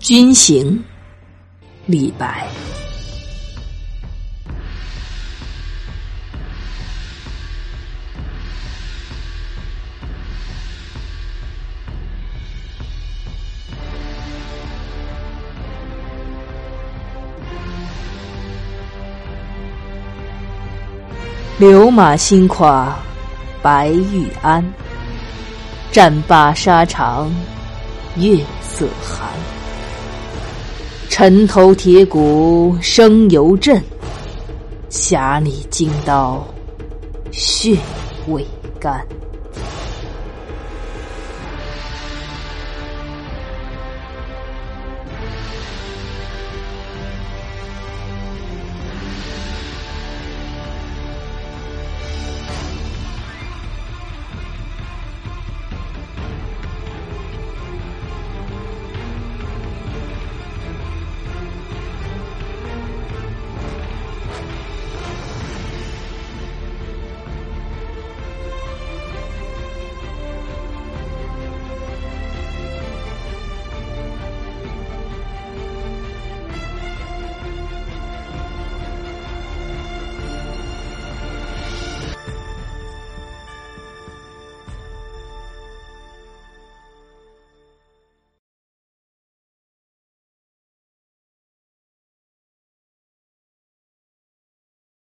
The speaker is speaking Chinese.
军行，李白。流马新跨白玉鞍，战罢沙场月色寒。沉头铁骨生犹震，匣里金刀血未干。